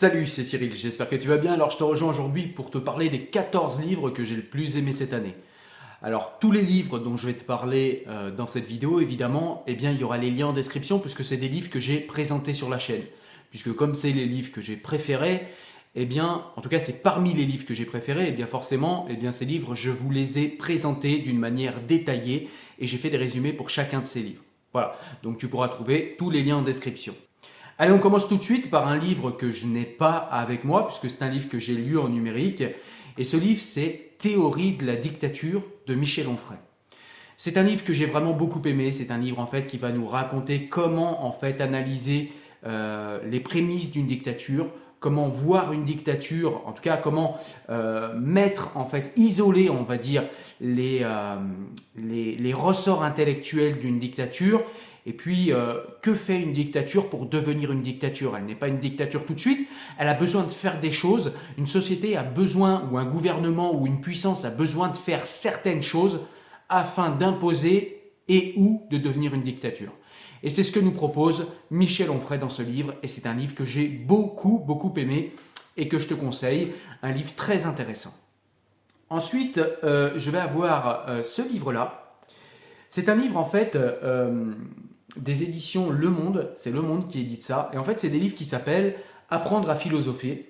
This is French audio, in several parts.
Salut, c'est Cyril, j'espère que tu vas bien. Alors je te rejoins aujourd'hui pour te parler des 14 livres que j'ai le plus aimé cette année. Alors tous les livres dont je vais te parler euh, dans cette vidéo, évidemment, eh bien il y aura les liens en description puisque c'est des livres que j'ai présentés sur la chaîne. Puisque comme c'est les livres que j'ai préférés, eh bien, en tout cas c'est parmi les livres que j'ai préférés, eh bien forcément, eh bien ces livres, je vous les ai présentés d'une manière détaillée et j'ai fait des résumés pour chacun de ces livres. Voilà, donc tu pourras trouver tous les liens en description. Allez, on commence tout de suite par un livre que je n'ai pas avec moi, puisque c'est un livre que j'ai lu en numérique. Et ce livre, c'est Théorie de la dictature de Michel Onfray. C'est un livre que j'ai vraiment beaucoup aimé. C'est un livre en fait qui va nous raconter comment en fait analyser euh, les prémices d'une dictature, comment voir une dictature, en tout cas comment euh, mettre en fait isoler, on va dire, les, euh, ressorts intellectuels d'une dictature et puis, euh, que fait une dictature pour devenir une dictature? Elle n'est pas une dictature tout de suite, elle a besoin de faire des choses. Une société a besoin, ou un gouvernement ou une puissance a besoin de faire certaines choses afin d'imposer et ou de devenir une dictature. Et c'est ce que nous propose Michel Onfray dans ce livre, et c'est un livre que j'ai beaucoup, beaucoup aimé et que je te conseille, un livre très intéressant. Ensuite, euh, je vais avoir euh, ce livre-là. C'est un livre en fait des éditions Le Monde, c'est Le Monde qui édite ça, et en fait c'est des livres qui s'appellent Apprendre à philosopher.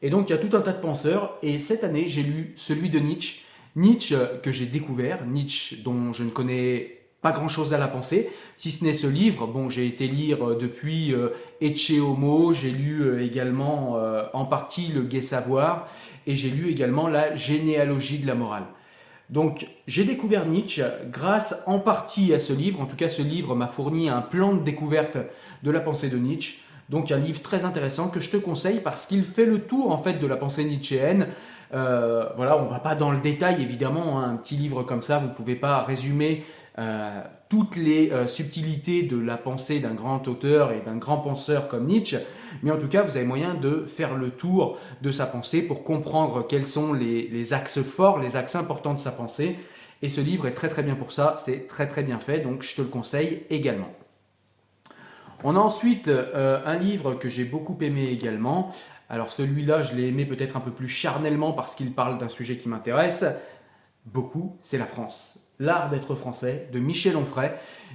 Et donc il y a tout un tas de penseurs, et cette année j'ai lu celui de Nietzsche, Nietzsche que j'ai découvert, Nietzsche dont je ne connais pas grand-chose à la pensée, si ce n'est ce livre. Bon, j'ai été lire euh, depuis euh, Ecce Homo, j'ai lu euh, également en partie Le Gai Savoir, et j'ai lu également La généalogie de la morale. Donc j'ai découvert Nietzsche grâce en partie à ce livre. En tout cas, ce livre m'a fourni un plan de découverte de la pensée de Nietzsche. Donc un livre très intéressant que je te conseille parce qu'il fait le tour en fait de la pensée nietzschéenne. Euh, voilà, on va pas dans le détail évidemment. Hein. un petit livre comme ça, vous ne pouvez pas résumer euh, toutes les euh, subtilités de la pensée d'un grand auteur et d'un grand penseur comme Nietzsche, mais en tout cas, vous avez moyen de faire le tour de sa pensée pour comprendre quels sont les, axes forts, les axes importants de sa pensée. Et ce livre est très très bien pour ça, c'est très très bien fait, donc je te le conseille également. On a ensuite euh, un livre que j'ai beaucoup aimé également. Alors celui-là, je l'ai aimé peut-être un peu plus charnellement parce qu'il parle d'un sujet qui m'intéresse beaucoup, c'est la France. L'art d'être français de Michel Onfray.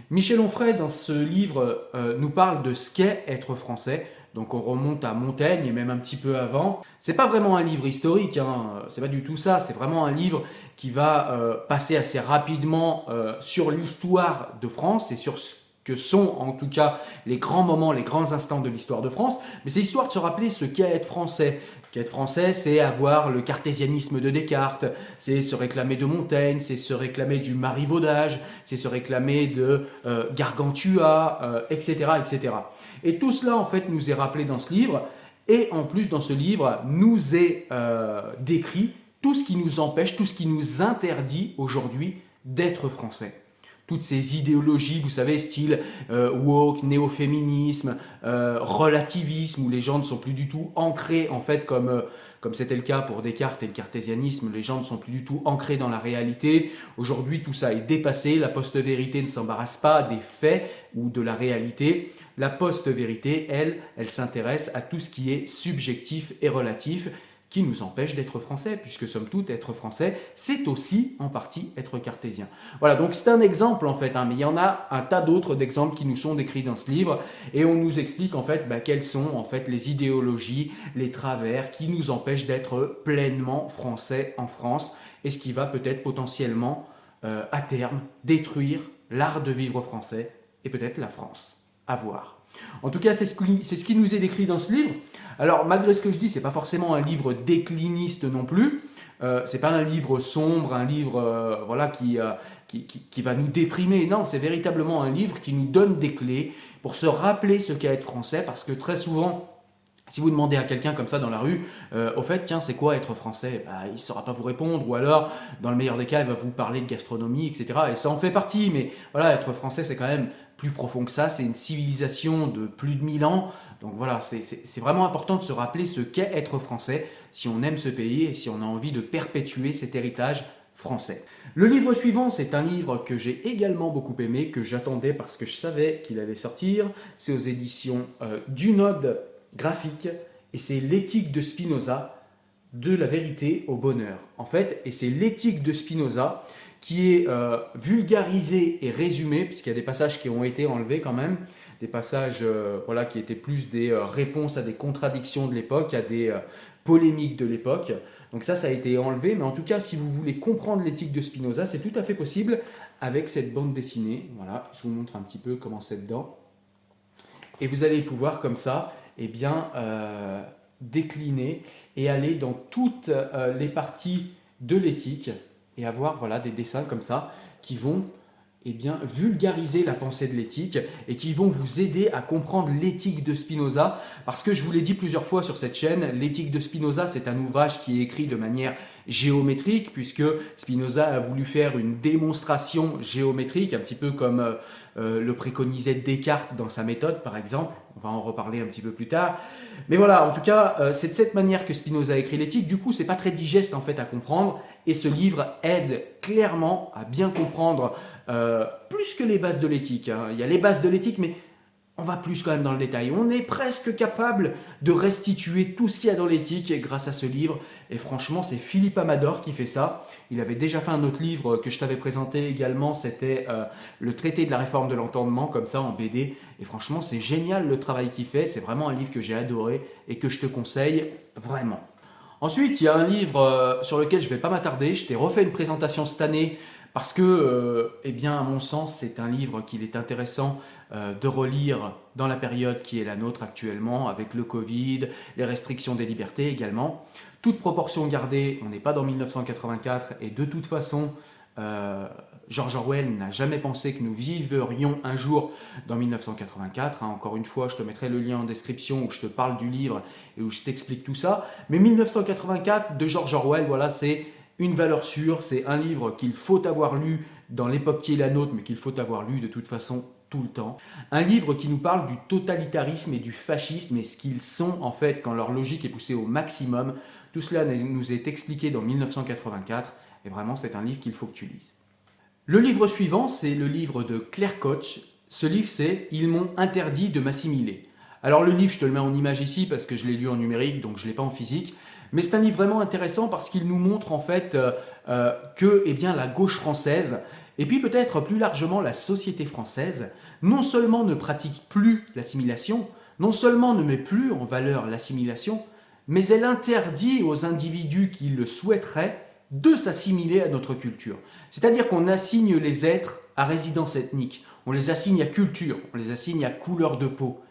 Michel Onfray, dans ce livre, euh, nous parle de ce qu'est être français. Donc on remonte à Montaigne et même un petit peu avant. C'est pas vraiment un livre historique, hein. c'est pas du tout ça. C'est vraiment un livre qui va euh, passer assez rapidement euh, sur l'histoire de France et sur ce que sont en tout cas les grands moments, les grands instants de l'histoire de France. Mais c'est histoire de se rappeler ce qu'est être français. Qu'être français, c'est avoir le cartésianisme de Descartes, c'est se réclamer de Montaigne, c'est se réclamer du marivaudage, c'est se réclamer de euh, Gargantua, etc., euh, etc. Et tout cela, en fait, nous est rappelé dans ce livre, et en plus, dans ce livre, nous est euh, décrit tout ce qui nous empêche, tout ce qui nous interdit aujourd'hui d'être français toutes ces idéologies, vous savez, style euh, woke, néo-féminisme, euh, relativisme, où les gens ne sont plus du tout ancrés, en fait, comme euh, comme c'était le cas pour Descartes et le cartésianisme, les gens ne sont plus du tout ancrés dans la réalité. Aujourd'hui, tout ça est dépassé. La post-vérité ne s'embarrasse pas des faits ou de la réalité. La post-vérité, elle, elle s'intéresse à tout ce qui est subjectif et relatif qui nous empêche d'être français, puisque somme toute, être français, c'est aussi en partie être cartésien. Voilà, donc c'est un exemple en fait, hein, mais il y en a un tas d'autres d'exemples qui nous sont décrits dans ce livre, et on nous explique en fait bah, quelles sont en fait les idéologies, les travers qui nous empêchent d'être pleinement français en France, et ce qui va peut-être potentiellement, euh, à terme, détruire l'art de vivre français, et peut-être la France. À voir. En tout cas, c'est ce, qui nous est décrit dans ce livre. Alors, malgré ce que je dis, c'est pas forcément un livre décliniste non plus. Euh, c'est pas un livre sombre, un livre euh, voilà euh, qui, qui, va nous déprimer. Non, c'est véritablement un livre qui nous donne des clés pour se rappeler ce qu'est être français, parce que très souvent, si vous demandez à quelqu'un comme ça dans la rue, au fait, tiens, c'est quoi être français? Bah, Il ne saura pas vous répondre, ou alors, dans le meilleur des cas, il va vous parler de gastronomie, etc. Et ça en fait partie, mais voilà, être français, c'est quand même plus profond que ça, c'est une civilisation de plus de 1000 ans. Donc voilà, c'est vraiment important de se rappeler ce qu'est être français si on aime ce pays et si on a envie de perpétuer cet héritage français. Le livre suivant, c'est un livre que j'ai également beaucoup aimé, que j'attendais parce que je savais qu'il allait sortir. C'est aux éditions euh, du Node graphique et c'est l'éthique de Spinoza de la vérité au bonheur. En fait, et c'est l'éthique de Spinoza qui est euh, vulgarisée et résumée, puisqu'il y a des passages qui ont été enlevés quand même, des passages euh, voilà, qui étaient plus des euh, réponses à des contradictions de l'époque, à des polémiques de l'époque. Donc ça, ça a été enlevé, mais en tout cas, si vous voulez comprendre l'éthique de Spinoza, c'est tout à fait possible avec cette bande dessinée. Voilà, je vous montre un petit peu comment c'est dedans. Et vous allez pouvoir comme ça, eh bien, décliner et aller dans toutes euh, les parties de l'éthique et avoir voilà, des dessins comme ça qui vont eh bien, vulgariser la pensée de l'éthique et qui vont vous aider à comprendre l'éthique de Spinoza. Parce que je vous l'ai dit plusieurs fois sur cette chaîne, l'éthique de Spinoza, c'est un ouvrage qui est écrit de manière géométrique, puisque Spinoza a voulu faire une démonstration géométrique, un petit peu comme euh, euh, le préconisait Descartes dans sa méthode, par exemple. On va en reparler un petit peu plus tard. Mais voilà, en tout cas, euh, c'est de cette manière que Spinoza a écrit l'éthique. Du coup, c'est pas très digeste en fait à comprendre. Et ce livre aide clairement à bien comprendre plus que les bases de l'éthique. Hein. Il y a les bases de l'éthique, mais on va plus quand même dans le détail. On est presque capable de restituer tout ce qu'il y a dans l'éthique grâce à ce livre. Et franchement, c'est Philippe Amador qui fait ça. Il avait déjà fait un autre livre que je t'avais présenté également. C'était euh, le traité de la réforme de l'entendement, comme ça en BD. Et franchement, c'est génial le travail qu'il fait. C'est vraiment un livre que j'ai adoré et que je te conseille vraiment. Ensuite, il y a un livre euh, sur lequel je ne vais pas m'attarder. Je t'ai refait une présentation cette année parce que, euh, eh bien, à mon sens, c'est un livre qu'il est intéressant euh, de relire dans la période qui est la nôtre actuellement, avec le Covid, les restrictions des libertés également. Toute proportion gardée, on n'est pas dans 1984 et de toute façon, euh, George Orwell n'a jamais pensé que nous vivrions un jour dans 1984. Hein. Encore une fois, je te mettrai le lien en description où je te parle du livre et où je t'explique tout ça. Mais 1984 de George Orwell, voilà, c'est une valeur sûre, c'est un livre qu'il faut avoir lu dans l'époque qui est la nôtre, mais qu'il faut avoir lu de toute façon tout le temps. Un livre qui nous parle du totalitarisme et du fascisme et ce qu'ils sont en fait quand leur logique est poussée au maximum. Tout cela nous est expliqué dans 1984 et vraiment c'est un livre qu'il faut que tu lises. Le livre suivant, c'est le livre de Claire Koch. Ce livre, c'est Ils m'ont interdit de m'assimiler. Alors le livre, je te le mets en image ici parce que je l'ai lu en numérique, donc je ne l'ai pas en physique. Mais c'est un livre vraiment intéressant parce qu'il nous montre en fait euh, euh, que eh la gauche française, et puis peut-être plus largement la société française, non seulement ne pratique plus l'assimilation, non seulement ne met plus en valeur l'assimilation, mais elle interdit aux individus qui le souhaiteraient de s'assimiler à notre culture. C'est-à-dire qu'on assigne les êtres à résidence ethnique, on les assigne à culture, on les assigne à couleur de peau.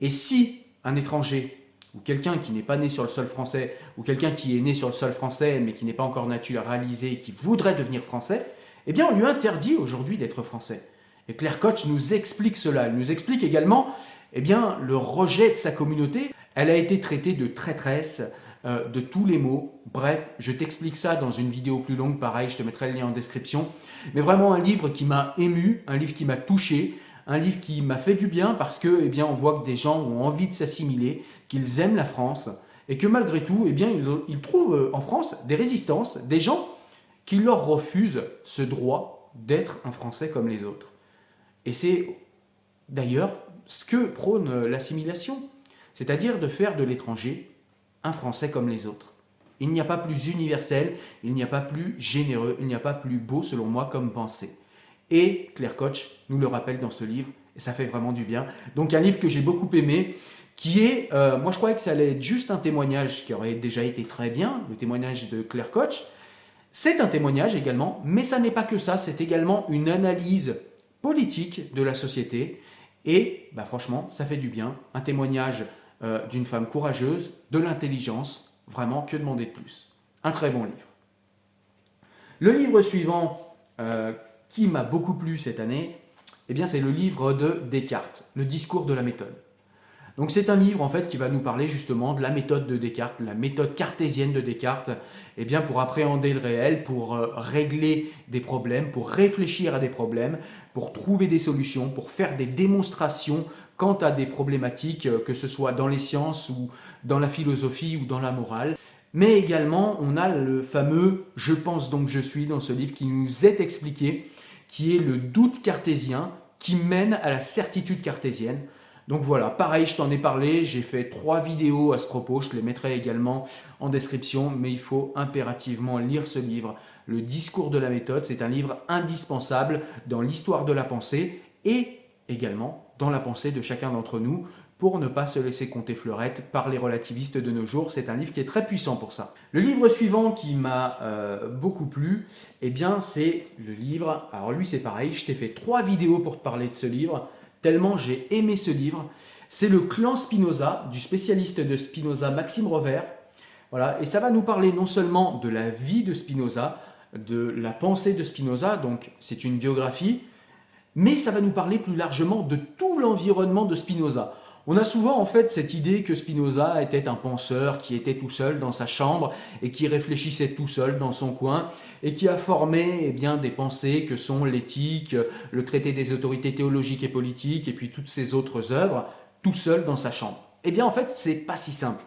Et si un étranger ou quelqu'un qui n'est pas né sur le sol français, ou quelqu'un qui est né sur le sol français mais qui n'est pas encore naturalisé et qui voudrait devenir français, eh bien on lui interdit aujourd'hui d'être français. Et Claire Koch nous explique cela. Elle nous explique également eh bien, le rejet de sa communauté. Elle a été traitée de traîtresse, euh, de tous les mots. Bref, je t'explique ça dans une vidéo plus longue, pareil, je te mettrai le lien en description. Mais vraiment un livre qui m'a ému, un livre qui m'a touché, un livre qui m'a fait du bien parce que, eh bien, on voit que des gens ont envie de s'assimiler, qu'ils aiment la France et que malgré tout, eh bien, ils, trouvent euh, en France des résistances, des gens qui leur refusent ce droit d'être un Français comme les autres. Et c'est d'ailleurs ce que prône l'assimilation, c'est-à-dire de faire de l'étranger un Français comme les autres. Il n'y a pas plus universel, il n'y a pas plus généreux, il n'y a pas plus beau selon moi comme pensée. Et Claire Koch nous le rappelle dans ce livre, et ça fait vraiment du bien. Donc un livre que j'ai beaucoup aimé, qui est, euh, moi je croyais que ça allait être juste un témoignage qui aurait déjà été très bien, le témoignage de Claire Koch. C'est un témoignage également, mais ça n'est pas que ça, c'est également une analyse politique de la société. Et bah, franchement, ça fait du bien. Un témoignage euh, d'une femme courageuse, de l'intelligence, vraiment, que demander de plus? Un très bon livre. Le livre suivant, euh, qui m'a beaucoup plu cette année, eh bien c'est le livre de Descartes, le discours de la méthode. Donc c'est un livre en fait qui va nous parler justement de la méthode de Descartes, la méthode cartésienne de Descartes, eh bien pour appréhender le réel, pour euh, régler des problèmes, pour réfléchir à des problèmes, pour trouver des solutions, pour faire des démonstrations quant à des problématiques, euh, que ce soit dans les sciences ou dans la philosophie ou dans la morale. Mais également, on a le fameux Je pense donc je suis dans ce livre qui nous est expliqué qui est le doute cartésien qui mène à la certitude cartésienne. Donc voilà, pareil, je t'en ai parlé, j'ai fait trois vidéos à ce propos, je les mettrai également en description, mais il faut impérativement lire ce livre. Le discours de la méthode, c'est un livre indispensable dans l'histoire de la pensée et également dans la pensée de chacun d'entre nous pour ne pas se laisser compter fleurette par les relativistes de nos jours. C'est un livre qui est très puissant pour ça. Le livre suivant qui m'a euh, beaucoup plu, eh bien c'est le livre, alors lui c'est pareil, je t'ai fait trois vidéos pour te parler de ce livre, tellement j'ai aimé ce livre. C'est le clan Spinoza, du spécialiste de Spinoza Maxime Rovert. Voilà, et ça va nous parler non seulement de la vie de Spinoza, de la pensée de Spinoza, donc c'est une biographie, mais ça va nous parler plus largement de tout l'environnement de Spinoza. On a souvent en fait cette idée que Spinoza était un penseur qui était tout seul dans sa chambre et qui réfléchissait tout seul dans son coin et qui a formé eh bien, des pensées que sont l'éthique, le traité des autorités théologiques et politiques et puis toutes ces autres œuvres tout seul dans sa chambre. Eh bien en fait c'est pas si simple.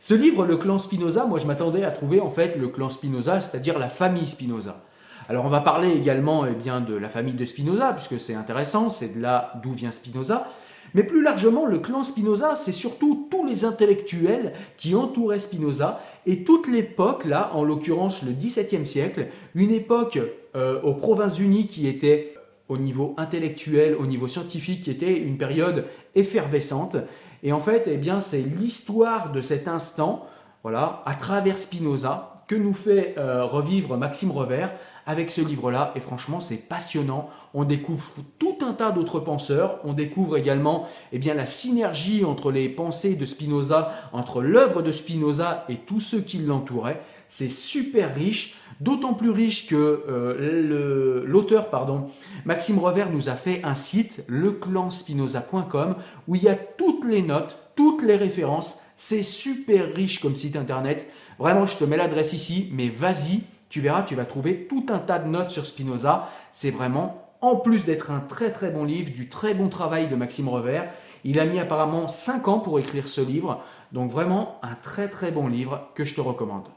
Ce livre, le clan Spinoza, moi je m'attendais à trouver en fait le clan Spinoza, c'est-à-dire la famille Spinoza. Alors on va parler également eh bien, de la famille de Spinoza, puisque c'est intéressant, c'est de là d'où vient Spinoza. Mais plus largement, le clan Spinoza, c'est surtout tous les intellectuels qui entouraient Spinoza et toute l'époque, là, en l'occurrence le XVIIe siècle, une époque euh, aux Provinces-Unies qui était au niveau intellectuel, au niveau scientifique, qui était une période effervescente. Et en fait, eh bien, c'est l'histoire de cet instant, voilà, à travers Spinoza, que nous fait euh, revivre Maxime Revers avec ce livre-là. Et franchement, c'est passionnant. On découvre tout un tas d'autres penseurs. On découvre également eh bien, la synergie entre les pensées de Spinoza, entre l'œuvre de Spinoza et tous ceux qui l'entouraient. C'est super riche, d'autant plus riche que euh, l'auteur, pardon, Maxime Revers nous a fait un site, leclanspinoza.com, où il y a toutes les notes, toutes les références. C'est super riche comme site internet. Vraiment, je te mets l'adresse ici, mais vas-y, tu verras, tu vas trouver tout un tas de notes sur Spinoza. C'est vraiment, en plus d'être un très très bon livre, du très bon travail de Maxime Revers. Il a mis apparemment 5 ans pour écrire ce livre. Donc vraiment un très très bon livre que je te recommande.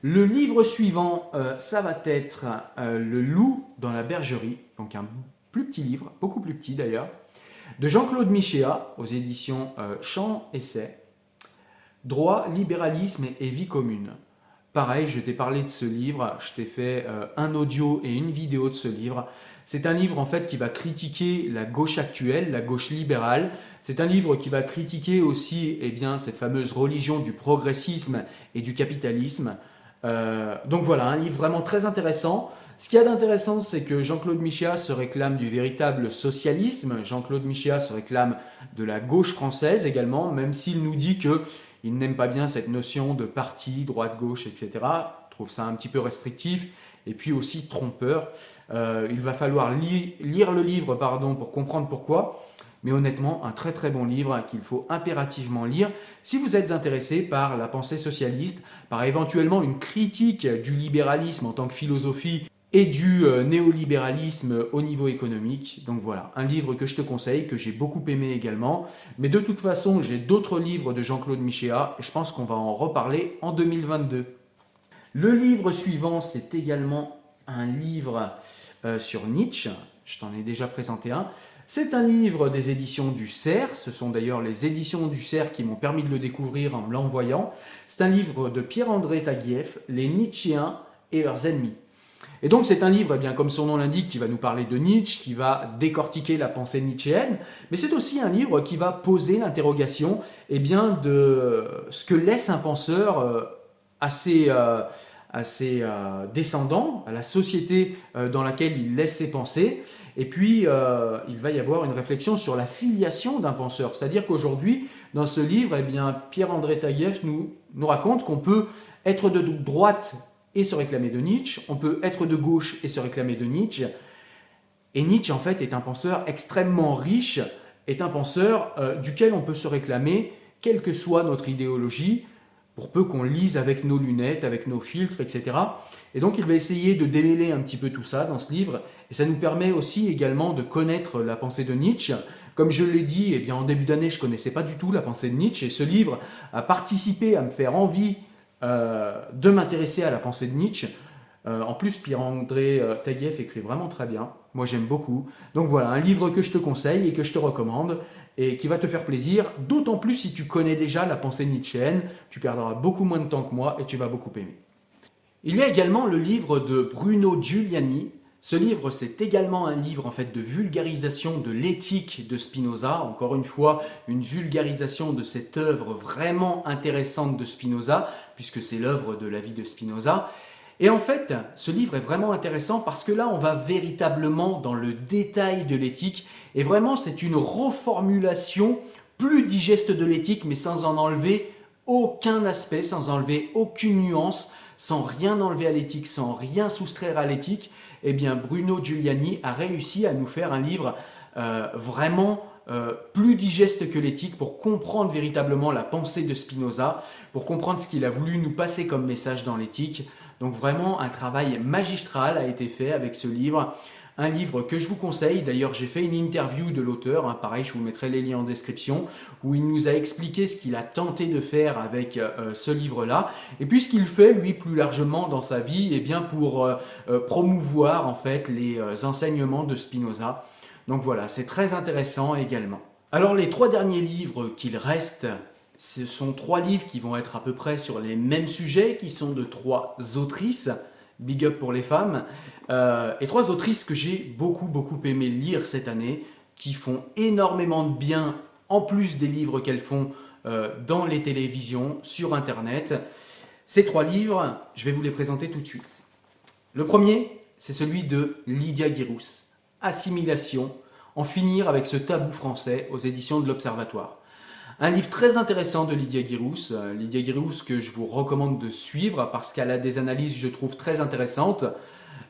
Le livre suivant, euh, ça va être euh, Le loup dans la bergerie, donc un plus petit livre, beaucoup plus petit d'ailleurs, de Jean-Claude Michéa aux éditions euh, Champ Essai. Droit, libéralisme et vie commune. Pareil, je t'ai parlé de ce livre, je t'ai fait euh, un audio et une vidéo de ce livre. C'est un livre en fait qui va critiquer la gauche actuelle, la gauche libérale. C'est un livre qui va critiquer aussi eh bien, cette fameuse religion du progressisme et du capitalisme. Euh, donc voilà, un livre vraiment très intéressant. Ce qu'il y a d'intéressant, c'est que Jean-Claude Michéa se réclame du véritable socialisme. Jean-Claude Michéa se réclame de la gauche française également, même s'il nous dit que il n'aime pas bien cette notion de parti, droite-gauche, etc. Il trouve ça un petit peu restrictif et puis aussi trompeur. Euh, il va falloir lire le livre pardon, pour comprendre pourquoi. Mais honnêtement, un très très bon livre qu'il faut impérativement lire si vous êtes intéressé par la pensée socialiste, par éventuellement une critique du libéralisme en tant que philosophie et du euh, néolibéralisme au niveau économique. Donc voilà, un livre que je te conseille, que j'ai beaucoup aimé également. Mais de toute façon, j'ai d'autres livres de Jean-Claude Michéa et je pense qu'on va en reparler en 2022. Le livre suivant, c'est également un livre euh, sur Nietzsche. Je t'en ai déjà présenté un. C'est un livre des éditions du Cerf. Ce sont d'ailleurs les éditions du Cerf qui m'ont permis de le découvrir en me l'envoyant. C'est un livre de Pierre-André Taguieff, Les Nietzschéens et leurs ennemis. Et donc c'est un livre, eh bien, comme son nom l'indique, qui va nous parler de Nietzsche, qui va décortiquer la pensée nietzschéenne, mais c'est aussi un livre qui va poser l'interrogation eh bien, de ce que laisse un penseur euh, assez, euh, assez euh, descendant à la société dans laquelle il laisse ses pensées. Et puis il va y avoir une réflexion sur la filiation d'un penseur, c'est-à-dire qu'aujourd'hui, dans ce livre, eh bien, Pierre-André Taguieff nous raconte qu'on peut être de droite et se réclamer de Nietzsche, on peut être de gauche et se réclamer de Nietzsche. Et Nietzsche, en fait, est un penseur extrêmement riche, est un penseur euh, duquel on peut se réclamer, quelle que soit notre idéologie, pour peu qu'on lise avec nos lunettes, avec nos filtres, etc. Et donc il va essayer de démêler un petit peu tout ça dans ce livre, et ça nous permet aussi également de connaître la pensée de Nietzsche. Comme je l'ai dit, eh bien, en début d'année, je ne connaissais pas du tout la pensée de Nietzsche, et ce livre a participé à me faire envie euh, de m'intéresser à la pensée de Nietzsche. Euh, en plus, Pierre-André euh, Taguieff écrit vraiment très bien. Moi, j'aime beaucoup. Donc voilà, un livre que je te conseille et que je te recommande et qui va te faire plaisir, d'autant plus si tu connais déjà la pensée nietzschéenne, tu perdras beaucoup moins de temps que moi et tu vas beaucoup aimer. Il y a également le livre de Bruno Giuliani. Ce livre, c'est également un livre en fait de vulgarisation de l'éthique de Spinoza. Encore une fois, une vulgarisation de cette œuvre vraiment intéressante de Spinoza, puisque c'est l'œuvre de la vie de Spinoza. Et en fait, ce livre est vraiment intéressant parce que là, on va véritablement dans le détail de l'éthique. Et vraiment, c'est une reformulation plus digeste de l'éthique, mais sans en enlever aucun aspect, sans enlever aucune nuance, sans rien enlever à l'éthique, sans rien soustraire à l'éthique. Eh bien, Bruno Giuliani a réussi à nous faire un livre euh, vraiment euh, plus digeste que l'éthique pour comprendre véritablement la pensée de Spinoza, pour comprendre ce qu'il a voulu nous passer comme message dans l'éthique. Donc vraiment, un travail magistral a été fait avec ce livre. Un livre que je vous conseille, d'ailleurs j'ai fait une interview de l'auteur, hein, pareil je vous mettrai les liens en description, où il nous a expliqué ce qu'il a tenté de faire avec euh, ce livre-là, et puis ce qu'il fait lui plus largement dans sa vie, et eh bien pour euh, euh, promouvoir en fait les enseignements de Spinoza. Donc voilà, c'est très intéressant également. Alors les trois derniers livres qu'il reste, ce sont trois livres qui vont être à peu près sur les mêmes sujets, qui sont de trois autrices. Big up pour les femmes. Euh, et trois autrices que j'ai beaucoup, beaucoup aimé lire cette année, qui font énormément de bien, en plus des livres qu'elles font euh, dans les télévisions, sur Internet. Ces trois livres, je vais vous les présenter tout de suite. Le premier, c'est celui de Lydia Guirous, Assimilation, en finir avec ce tabou français aux éditions de l'Observatoire. Un livre très intéressant de Lydia Guirous. Euh, Lydia Guirous que je vous recommande de suivre parce qu'elle a des analyses, je trouve, très intéressantes.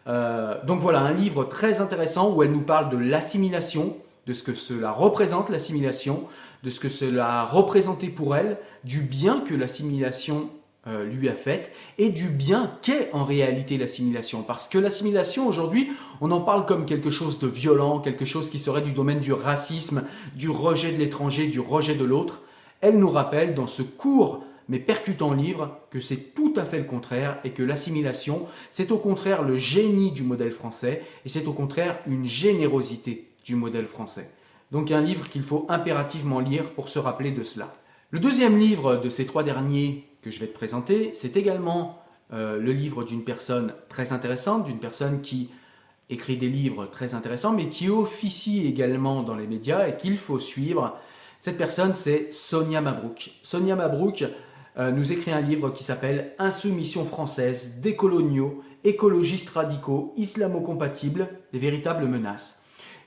Euh, donc voilà, un livre très intéressant où elle nous parle de l'assimilation, de ce que cela représente l'assimilation, de ce que cela a représenté pour elle, du bien que l'assimilation euh, lui a fait et du bien qu'est en réalité l'assimilation. Parce que l'assimilation aujourd'hui, on en parle comme quelque chose de violent, quelque chose qui serait du domaine du racisme, du rejet de l'étranger, du rejet de l'autre. Elle nous rappelle dans ce court mais percutant livre que c'est tout à fait le contraire et que l'assimilation, c'est au contraire le génie du modèle français et c'est au contraire une générosité du modèle français. Donc un livre qu'il faut impérativement lire pour se rappeler de cela. Le deuxième livre de ces trois derniers que je vais te présenter, c'est également euh, le livre d'une personne très intéressante, d'une personne qui écrit des livres très intéressants, mais qui officie également dans les médias et qu'il faut suivre. Cette personne, c'est Sonia Mabrouk. Sonia Mabrouk euh, nous écrit un livre qui s'appelle Insoumission française, décoloniaux, écologistes radicaux, islamo-compatibles, les véritables menaces.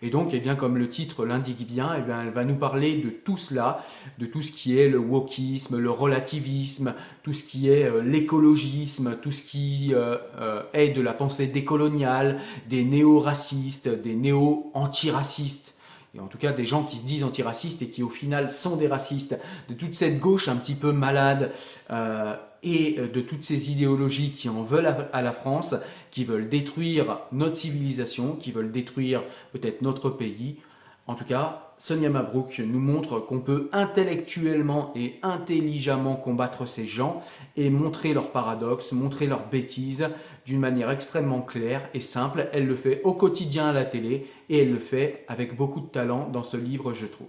Et donc, eh bien, comme le titre l'indique bien, eh bien, elle va nous parler de tout cela, de tout ce qui est le wokisme, le relativisme, tout ce qui est euh, l'écologisme, tout ce qui euh, euh, est de la pensée décoloniale, des néo-racistes, des néo-antiracistes. Et en tout cas des gens qui se disent antiracistes et qui au final sont des racistes, de toute cette gauche un petit peu malade et de toutes ces idéologies qui en veulent à, la France, qui veulent détruire notre civilisation, qui veulent détruire peut-être notre pays. En tout cas, Sonia Mabrouk nous montre qu'on peut intellectuellement et intelligemment combattre ces gens et montrer leurs paradoxes, montrer leurs bêtises d'une manière extrêmement claire et simple. Elle le fait au quotidien à la télé et elle le fait avec beaucoup de talent dans ce livre, je trouve.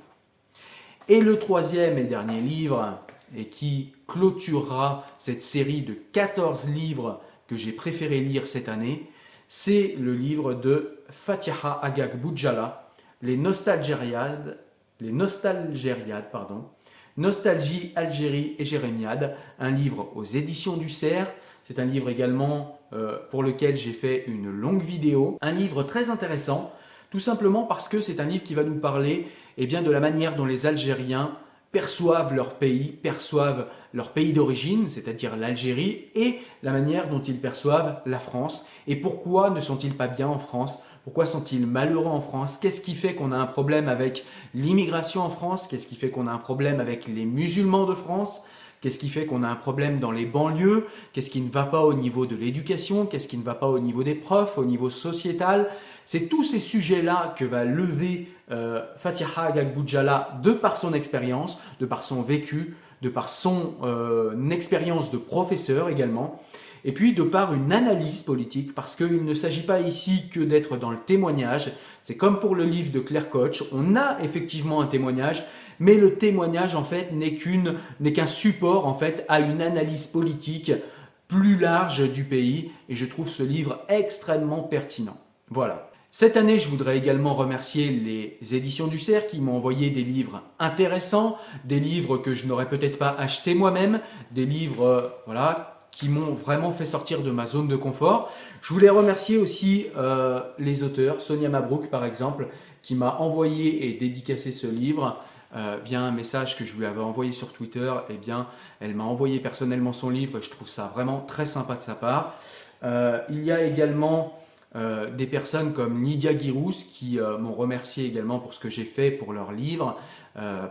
Et le troisième et dernier livre, et qui clôturera cette série de 14 livres j'ai préféré lire cette année, c'est le livre de Fatiha Agag Boudjala, les Nostalgériades, les Nostalgériades, pardon, Nostalgie, Algérie et Jérémiade, un livre aux éditions du Cerf. C'est un livre également euh, pour lequel j'ai fait une longue vidéo. Un livre très intéressant, tout simplement parce que c'est un livre qui va nous parler eh bien, de la manière dont les Algériens perçoivent leur pays, perçoivent leur pays d'origine, c'est-à-dire l'Algérie, et la manière dont ils perçoivent la France, et pourquoi ne sont-ils pas bien en France? Pourquoi sont-ils malheureux en France? Qu'est-ce qui fait qu'on a un problème avec l'immigration en France? Qu'est-ce qui fait qu'on a un problème avec les musulmans de France? Qu'est-ce qui fait qu'on a un problème dans les banlieues? Qu'est-ce qui ne va pas au niveau de l'éducation? Qu'est-ce qui ne va pas au niveau des profs, au niveau sociétal? C'est tous ces sujets-là que va lever euh, Fatiha Gagboudjala de par son expérience, de par son vécu, de par son euh, expérience de professeur également. et puis de par une analyse politique, parce qu'il ne s'agit pas ici que d'être dans le témoignage. C'est comme pour le livre de Claire Koch, on a effectivement un témoignage, mais le témoignage en fait n'est n'est qu'un support en fait à une analyse politique plus large du pays et je trouve ce livre extrêmement pertinent. Voilà. Cette année, je voudrais également remercier les éditions du CERF qui m'ont envoyé des livres intéressants, des livres que je n'aurais peut-être pas acheté moi-même, des livres euh, voilà, qui m'ont vraiment fait sortir de ma zone de confort. Je voulais remercier aussi euh, les auteurs, Sonia Mabrouk par exemple, qui m'a envoyé et dédicacé ce livre. Euh, via un message que je lui avais envoyé sur Twitter, eh bien, elle m'a envoyé personnellement son livre et je trouve ça vraiment très sympa de sa part. Il y a également euh, des personnes comme Lydia Girouz qui m'ont remercié également pour ce que j'ai fait pour leur livre,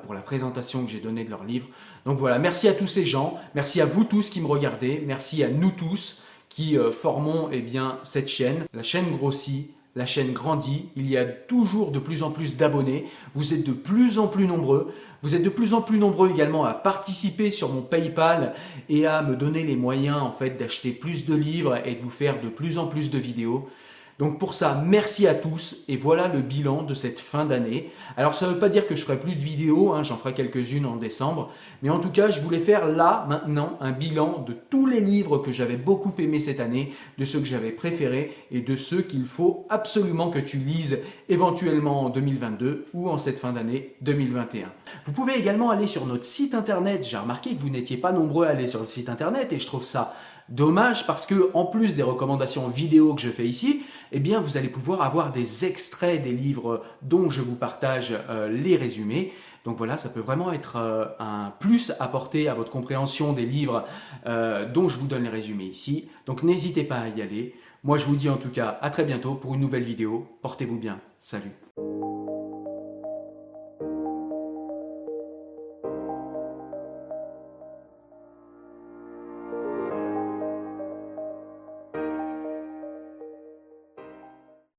pour la présentation que j'ai donnée de leur livre. Donc voilà, merci à tous ces gens, merci à vous tous qui me regardez, merci à nous tous qui formons eh bien, cette chaîne. La chaîne grossit, la chaîne grandit, il y a toujours de plus en plus d'abonnés, vous êtes de plus en plus nombreux, vous êtes de plus en plus nombreux également à participer sur mon PayPal et à me donner les moyens en fait d'acheter plus de livres et de vous faire de plus en plus de vidéos. Donc pour ça, merci à tous et voilà le bilan de cette fin d'année. Alors ça ne veut pas dire que je ferai plus de vidéos, hein, j'en ferai quelques-unes en décembre, mais en tout cas je voulais faire là maintenant un bilan de tous les livres que j'avais beaucoup aimés cette année, de ceux que j'avais préférés et de ceux qu'il faut absolument que tu lises éventuellement en 2022 ou en cette fin d'année 2021. Vous pouvez également aller sur notre site internet, j'ai remarqué que vous n'étiez pas nombreux à aller sur le site internet et je trouve ça Dommage parce que en plus des recommandations vidéo que je fais ici, eh bien vous allez pouvoir avoir des extraits des livres dont je vous partage euh, les résumés. Donc voilà, ça peut vraiment être euh, un plus apporté à votre compréhension des livres euh, dont je vous donne les résumés ici. Donc n'hésitez pas à y aller. Moi je vous dis en tout cas à très bientôt pour une nouvelle vidéo. Portez-vous bien. Salut.